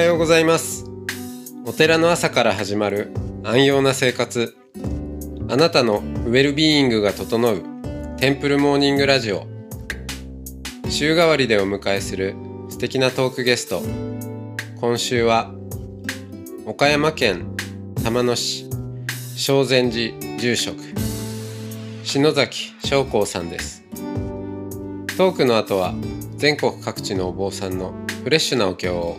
はようございます。お寺の朝から始まる安養な生活。あなたのウェルビーイングが整うテンプルモーニングラジオ。週替わりでお迎えする素敵なトークゲスト。今週は岡山県玉野市正禅寺住職篠崎翔光さんです。トークの後は全国各地のお坊さんのフレッシュなお経を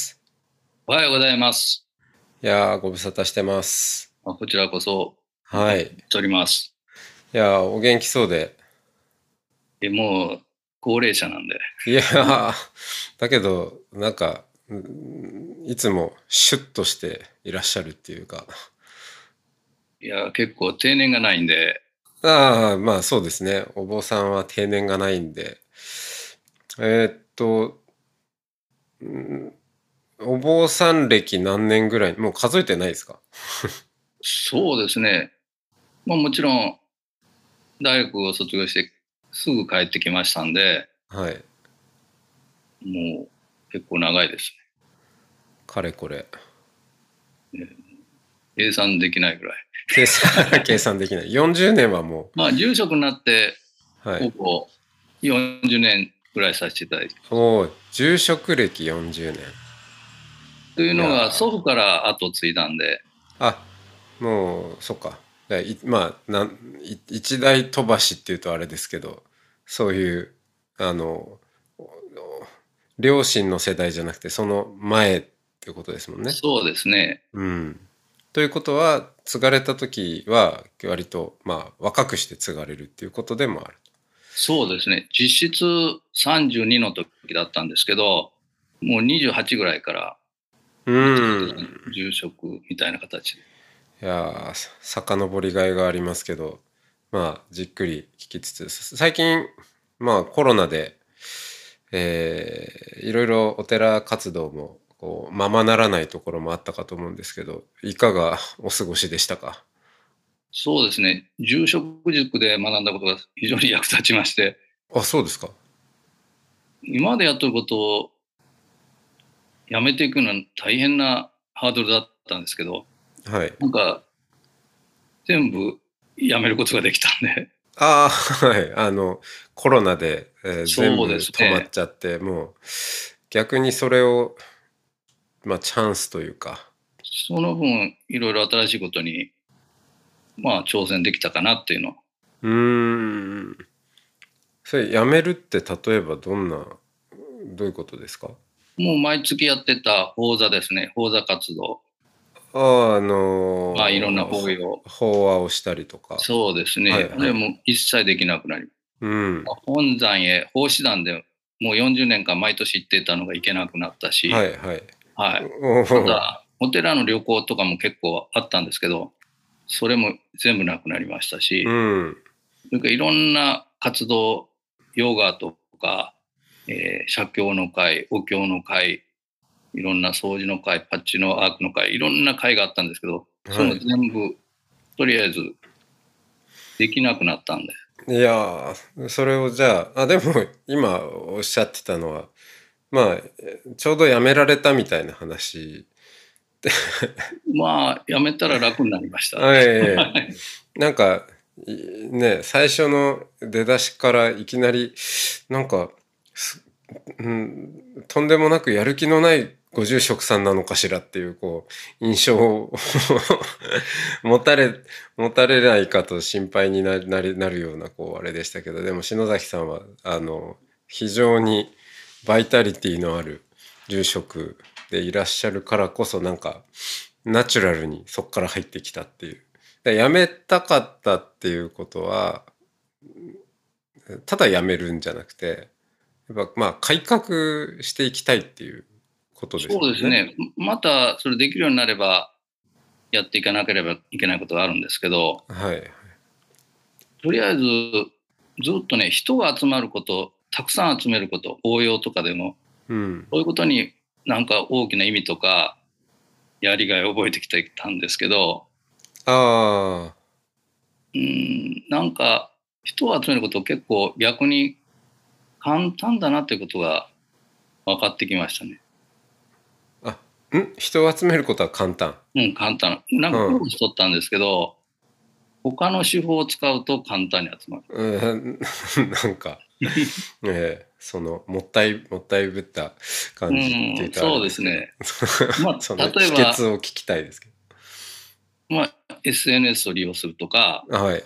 ようございます。いやーご無沙汰してます。あこちらこそ、はい。しております。いやーお元気そうで。えもう、高齢者なんで。いやーだけどなんかうんいつもシュッとしていらっしゃるっていうか。いや、結構定年がないんで、ああまあそうですね。お坊さんは定年がないんで。えーっとうんお坊さん歴何年ぐらい？もう数えてないですか？そうですね。まあもちろん、大学を卒業してすぐ帰ってきましたんで、はいもう結構長いですかれこれね。計算できないぐらい。計算 計算できない40年はもまあ住職になって、うはいほぼ40年ぐらいさせていただいて。おー住職歴40年というのが祖父から後継いだんで、あもうそっかまあなんい一代飛ばしっていうとあれですけどそういうあの両親の世代じゃなくてその前っていうことですもんね。そうですね。うん、ということは継がれた時は割とまあ若くして継がれるっていうことでもある。そうですね。実質32の時だったんですけど、もう28ぐらいからうん住職みたいな形で。いやーさ遡りがいがありますけどまあじっくり聞きつつ最近まあコロナで、えーいろいろお寺活動もこうままならないところもあったかと思うんですけどいかがお過ごしでしたか？そうですね。住職塾で学んだことが非常に役立ちまして、あそうですか今までやってることをやめていくのは大変なハードルだったんですけど、はい。なんか全部やめることができたんで、ああはい。あのコロナで、えー全部止まっちゃって、もう逆にそれをまあチャンスというか。その分いろいろ新しいことにまあ挑戦できたかなっていうの。うーん。それやめるって例えばどんなどういうことですか？もう毎月やってた講座ですね、講座活動。あああのーまあいろんな法要。法話をしたりとか。そうですね。はいはいでも一切できなくなり、うん。本山へ奉仕団でもう40年間毎年行ってたのが行けなくなったし、はいはい。はい。ただ、お寺の旅行とかも結構あったんですけど、それも全部なくなりましたし、うん。それからいろんな活動、ヨガとか、えー写経の会、お経の会、いろんな掃除の会、パッチのアークの会、いろんな会があったんですけど、その全部、とりあえず、できなくなったんで。いやーそれをじゃああでも今おっしゃってたのはまあえちょうどやめられたみたいな話。まあ、やめたら楽になりました。はい。なんかいね最初の出だしからいきなりなんか、すうん、とんでもなくやる気のないご住職さんなのかしらっていうこう印象を 持たれ持たれないかと心配にななりなるようなこうあれでしたけどでも篠崎さんはあの非常にバイタリティのある住職でいらっしゃるからこそなんかナチュラルにそこから入ってきたっていう。で辞めたかったっていうことはただ辞めるんじゃなくてやっぱまあ改革していきたいっていうことですよそうですね。またそれできるようになれば、やっていかなければいけないことがあるんですけど、はい。とりあえず、ずっとね、人が集まること、たくさん集めること、応用とかでも、うん。そういうことになんか大きな意味とか、やりがいを覚えてきてたんですけど、ああ。うん、なんか人を集めること結構逆に簡単だなっていうことが分かってきましたね。ん？人を集めることは簡単。うん、簡単。なんか苦労しとったんですけど、他の手法を使うと簡単に集まる。うん、なんか、ええその、もったい、もったいぶった感じって言ったらあそうですね。まあその秘例えば訣を聞きたいですけまあ、SNS を利用するとか、ど。はいはい。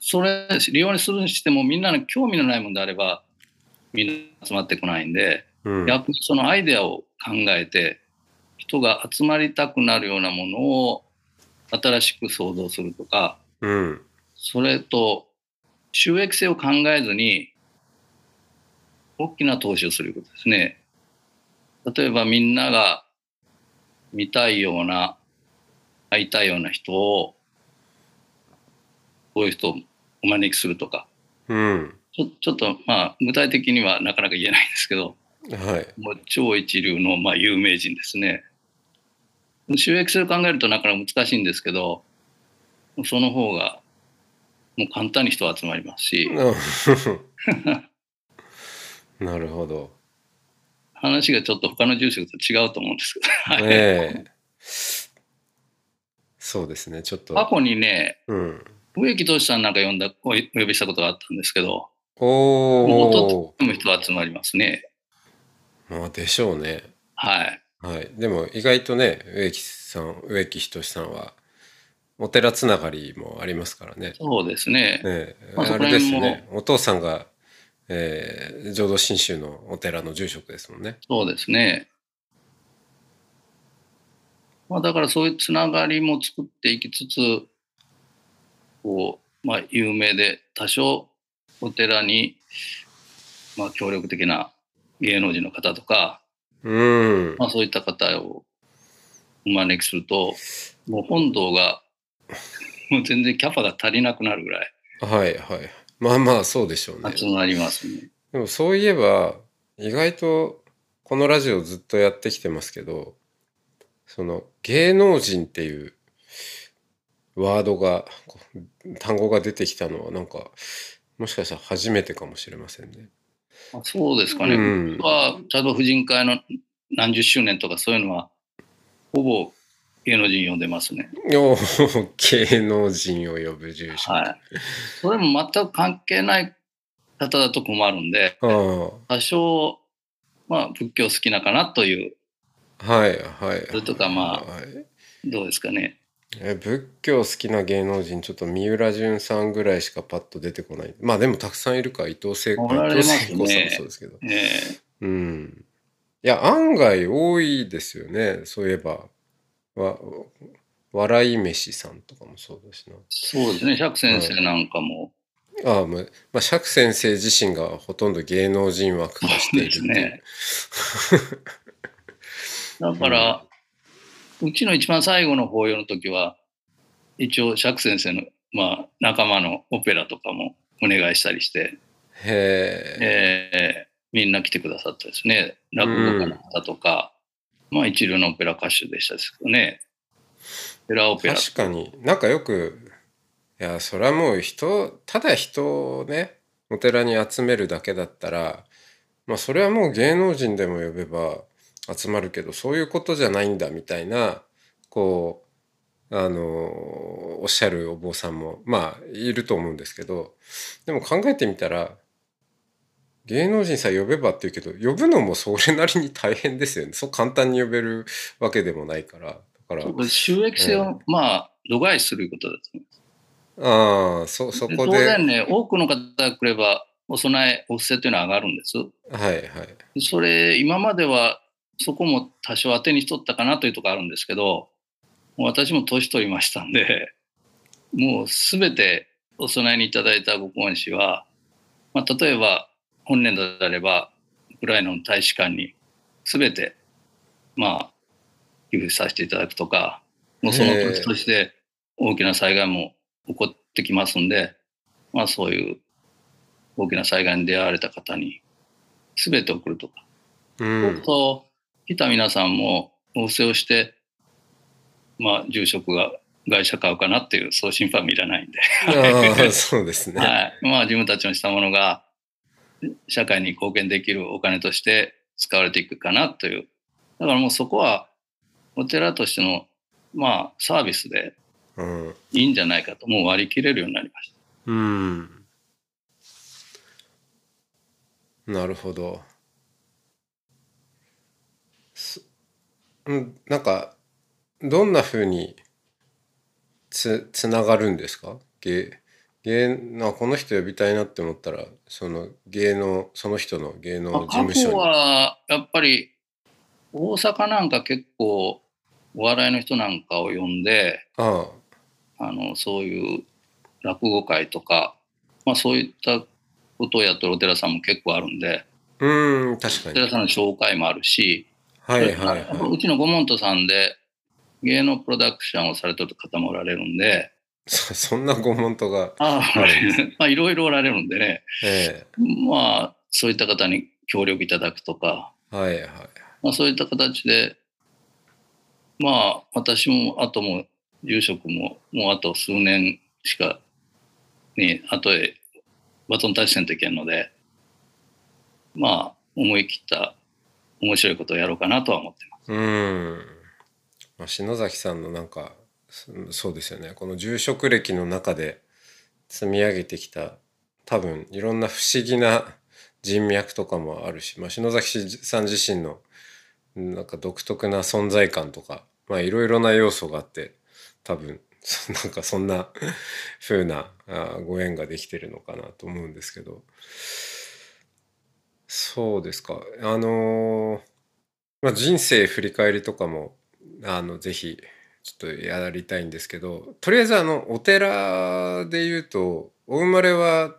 それ利用するにしてもみんなの興味のないものであればみんな集まってこないんで、うん。逆にそのアイデアを考えて人が集まりたくなるようなものを新しく創造するとかうん。それと収益性を考えずに大きな投資をすることですね。例えばみんなが見たいような会いたいような人をこういう人をお招きするとかうん。ちょちょっとまあ具体的にはなかなか言えないんですけどはい。もう超一流のまあ有名人ですね。収益性を考えるとなかなか難しいんですけどその方がもう簡単に人は集まりますしうん なるほど。話がちょっと他の住職と違うと思うんですけど、はいええそうですね、ちょっと。過去にねうん。植木俊さんなんか呼んだおお呼びしたことがあったんですけどおお。でも人は集まりますね。まあ、でしょうね。はいはい。でも、意外とね、植木さん、植木仁さんは、お寺つながりもありますからね。そうですね。ええまあそあれですね。お父さんが、えー浄土真宗のお寺の住職ですもんね。そうですね。まあ、だからそういうつながりも作っていきつつ、こう、まあ、有名で多少お寺に、まあ、協力的な芸能人の方とか、うん。まあ、そういった方をお招きすると、もう本堂が、もう全然キャパが足りなくなるぐらいはいはい。まあまあ、そうでしょうね。集まりますね。でもそういえば意外とこのラジオずっとやってきてますけどその芸能人っていうワードが単語が出てきたのはなんかもしかしたら初めてかもしれませんね。あそうですかね。うん僕は、例えば婦人会の何十周年とかそういうのは、ほぼ芸能人呼んでますね。おー芸能人を呼ぶ住所。はい。それも全く関係ない方だと困るんで、あ多少、まあ、仏教好きなかなという、あはいはい。それとかまあはいどうですかね。え仏教好きな芸能人ちょっと三浦淳さんぐらいしかパッと出てこない。まあでもたくさんいるか伊藤聖子。おられ伊藤聖子さんもそうですけど。えうん。いや案外多いですよね。そういえば。わ笑い飯さんとかもそうだしな。そうですね。釈先生なんかも、ああまあ、まあ、釈先生自身がほとんど芸能人枠化しているね。だから、うちの一番最後の法要の時は、一応釈先生の、まあ、仲間のオペラとかもお願いしたりして、へええーみんな来てくださったですね。落語家の方とか、まあ一流のオペラ歌手でしたですけどね。オペラオペラ。確かになんかよくいやそれはもう人ただ人をねお寺に集めるだけだったらまあそれはもう芸能人でも呼べば集まるけどそういうことじゃないんだみたいなこうあのおっしゃるお坊さんもまあいると思うんですけどでも考えてみたら芸能人さえ呼べばって言うけど呼ぶのもそれなりに大変ですよねそう簡単に呼べるわけでもないからだから収益性を、まあ、度外視することだと思います。ああ、そ、そで当こで。然ね、多くの方が来れば、お供え、お布施というのは上がるんです。はいはい。それ、今まではそこも多少当てにしとったかなというところあるんですけど、もう私も年取りましたんで、もうすべてお供えにいただいたご恩師は、まあ、例えば本年度であれば、ウクライナの大使館にすべてまあ、寄付させていただくとか、もうその土地として大きな災害も起こってきますんで、まあそういう大きな災害に出会われた方に全て送るとか。う。そうんすると、来た皆さんもお布施をして、まあ住職が外車買うかなっていう、そう心配もいらないんで。そうですね。はい。まあ自分たちのしたものが社会に貢献できるお金として使われていくかなという。だからもうそこはお寺としてのまあサービスでうん。いいんじゃないかともう割り切れるようになりました。うん。なるほど。すうん、なんか、どんな風につ、つながるんですか？芸、芸、なこの人呼びたいなって思ったら、その芸能、その人の芸能事務所に。はやっぱり大阪なんか結構お笑いの人なんかを呼んでああのそういう落語会とか、まあ、そういったことをやってるお寺さんも結構あるんであ、うん、確かに。お寺さんの紹介もあるし、はいはいはうちのご門徒さんで芸能プロダクションをされてる方もおられるんで、い。そそんなご門徒が、あい。まあいろいろおられるんでね、えまあそういった方に協力いただくとか、えはいはい。まあそういった形で、まあ私もあとも住職ももうあと数年しかね、後へバトンタッチせんといけんので、まあ思い切った面白いことをやろうかなとは思ってます。うん。まあ、篠崎さんのなんかそうですよねこの住職歴の中で積み上げてきた多分いろんな不思議な人脈とかもあるし、まあ、篠崎さん自身のなんか独特な存在感とかまあいろいろな要素があって多分 なんかそんな風なご縁ができてるのかなと思うんですけどそうですかあのーまあ、人生振り返りとかもあのぜひちょっとやりたいんですけどとりあえずあのお寺で言うとお生まれは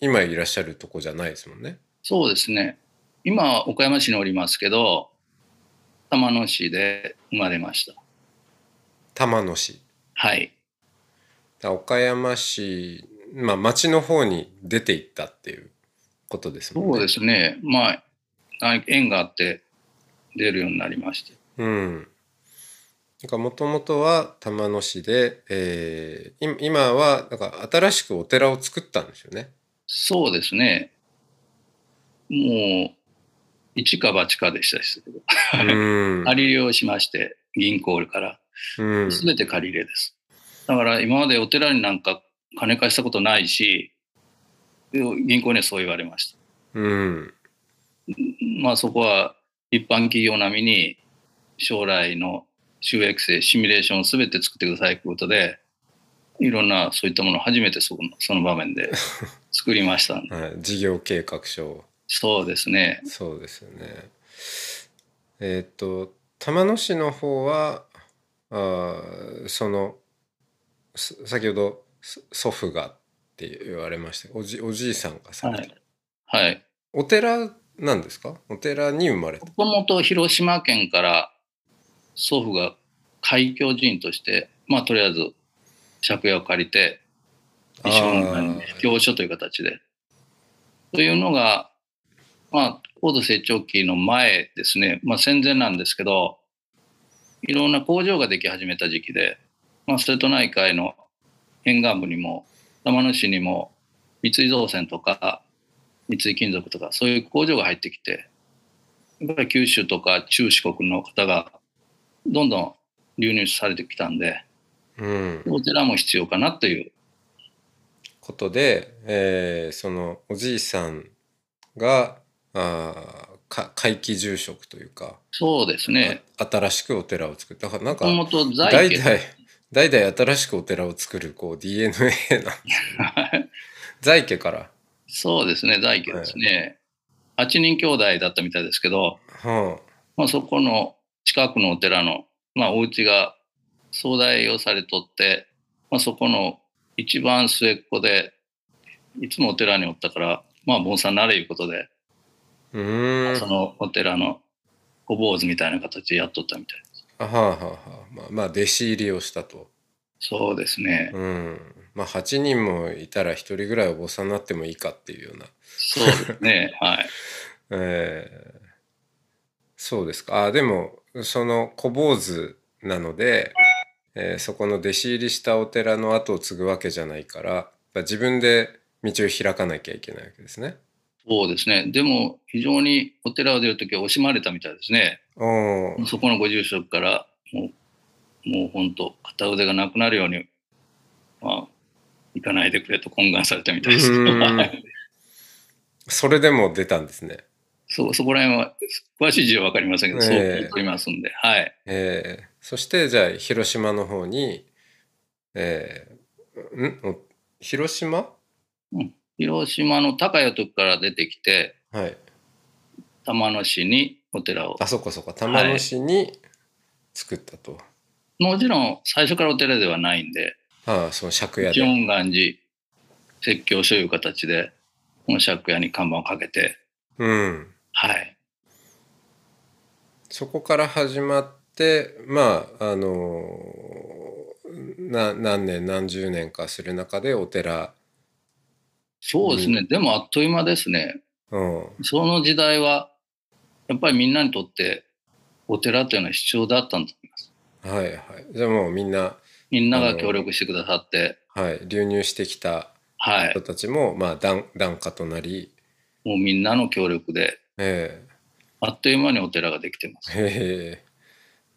今いらっしゃるとこじゃないですもんね。そうですね。今、岡山市におりますけど、玉野市で生まれました。玉野市。はい。だ岡山市、まあ町の方に出て行ったっていうことですもんね。そうですね。まあ、あ縁があって出るようになりまして。うん。なんかもともとは玉野市で、えー、い今はなんか新しくお寺を作ったんですよね。そうですね。もう、一か八かでしたけど、うん。借り入れをしまして、銀行から。うん。すべて借り入れです。だから今までお寺になんか金貸したことないし、銀行にはそう言われました。うん。まあそこは一般企業並みに将来の収益性、シミュレーションをすべて作ってくださいということで、いろんなそういったものを初めてそこのその場面で作りました。はい、事業計画書そうですね。そうですよね。えーっと玉野市の方はあーそのす先ほどそ祖父がって言われました。おじおじいさんがさ。れてる、はい。お寺なんですか？お寺に生まれたもともと広島県から祖父が開教寺院として、まあとりあえず借家を借りて、一緒にあー教書という形で。というのが、まあ、高度成長期の前ですね、まあ戦前なんですけど、いろんな工場ができ始めた時期で、まあ、瀬戸内海の沿岸部にも、玉野市にも、三井造船とか、三井金属とか、そういう工場が入ってきて、やっぱり九州とか中四国の方がどんどん流入されてきたんで、うん。お寺も必要かなという、ことで、えーそのおじいさんがあーか怪奇住職というか、そうですね、あ新しくお寺を作った。だからなんか代在々家代々新しくお寺を作るこう DNA なん在家から、そうですね、在家ですね。8人兄弟だったみたいですけど、はまあ、そこの近くのお寺の、まあ、お家が総代をされとって、まあ、そこの一番末っ子で、いつもお寺におったから、まあ、坊さんなれいうことで、あ、うーん。そのお寺のお坊主みたいな形でやっとったみたい。あはあはあはあ。まあ、まあ、弟子入りをしたと。そうですね。うん。まあ、8人もいたら1人ぐらいお坊さんになってもいいかっていうような。そうですね。はい。えーそうですか。あ、でも、その小坊主なので、えーそこの弟子入りしたお寺の後を継ぐわけじゃないから、自分で道を開かなきゃいけないわけですね。そうですね。でも、非常にお寺を出るときは惜しまれたみたいですね。そこのご住職から、もう、もう本当、片腕がなくなるように、まあ、行かないでくれと懇願されたみたいです。うーんはい それでも出たんですね。そう、そこら辺は、詳しい事情はわかりませんけど、そうええ聞いておりますんで、はい。えーそしてじゃあ広島の方に、えーん？お広島？広島の高谷とこから出てきて、はい。玉野市にお寺を。あそこそこ玉野市に作ったと。もちろん、最初からお寺ではないんで、ああその借家一で。音願寺説教所いう形で、この借家に看板をかけて、うん。はい。そこから始まってまああのな何年何十年かする中でお寺、そうですね。でもあっという間ですね。うん、その時代は、やっぱりみんなにとってお寺というのは必要だったんだと思います。はいはいじゃあもうみんな、みんなが協力してくださって、はい、流入してきたはい人。たちも、まあ、檀檀家となり、もうみんなの協力で、えあっという間にお寺ができてます。えへえ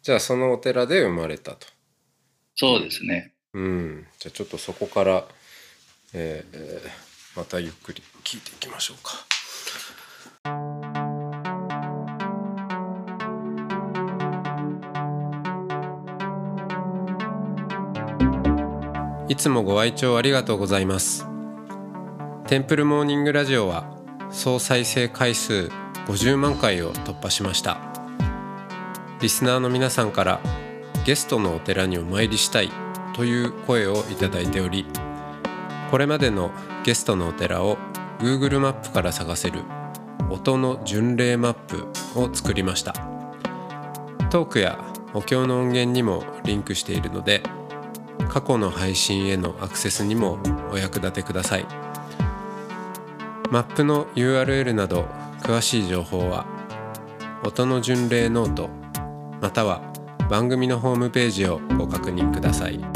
じゃあそのお寺で生まれたと。そうですね。うん、じゃあちょっとそこから、えーえーまたゆっくり聞いていきましょうか。いつもご愛聴ありがとうございます。テンプルモーニングラジオは総再生回数50万回を突破しました。リスナーの皆さんからゲストのお寺にお参りしたいという声をいただいておりこれまでのゲストのお寺を Google マップから探せる音の巡礼マップを作りましたトークやお経の音源にもリンクしているので過去の配信へのアクセスにもお役立てくださいマップの URL など詳しい情報は音の巡礼ノートまたは番組のホームページをご確認ください。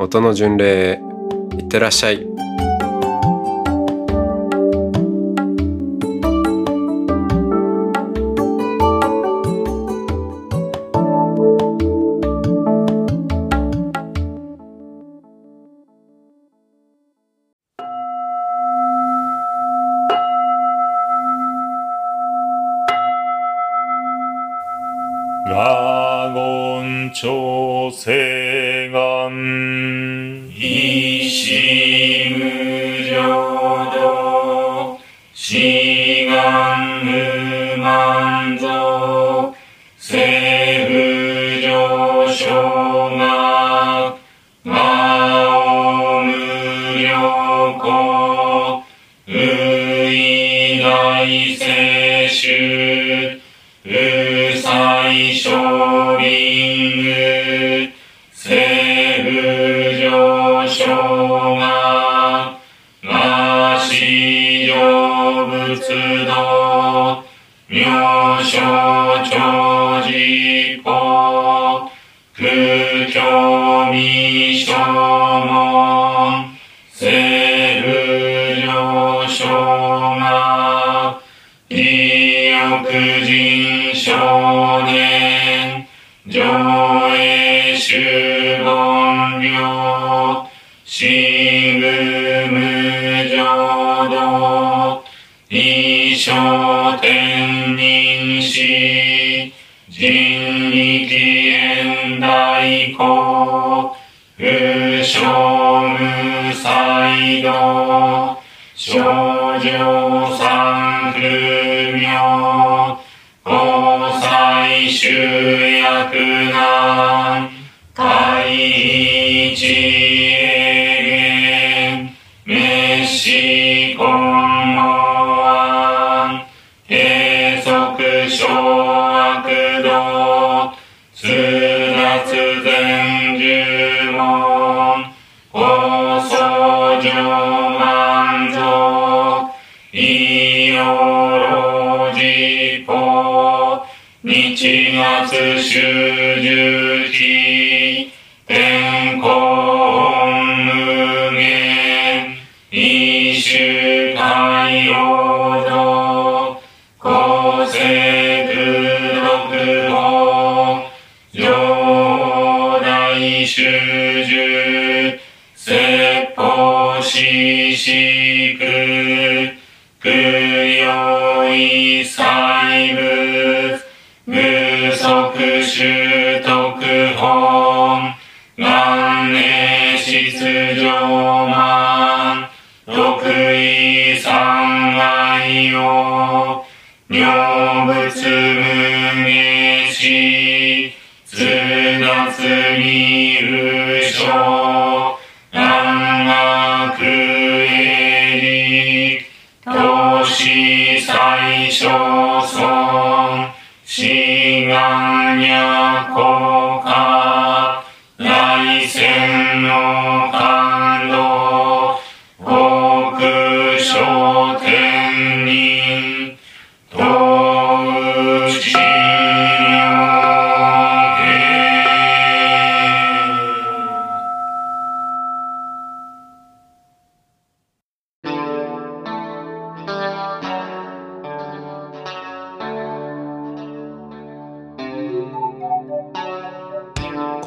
音の巡礼いってらっしゃい。ラゴン朝聖聖天人し、人力縁大公、不生無才道、少女三1月終日害を、女物無名し、通脱に無償、南学営利、投資最小損、志願や効果、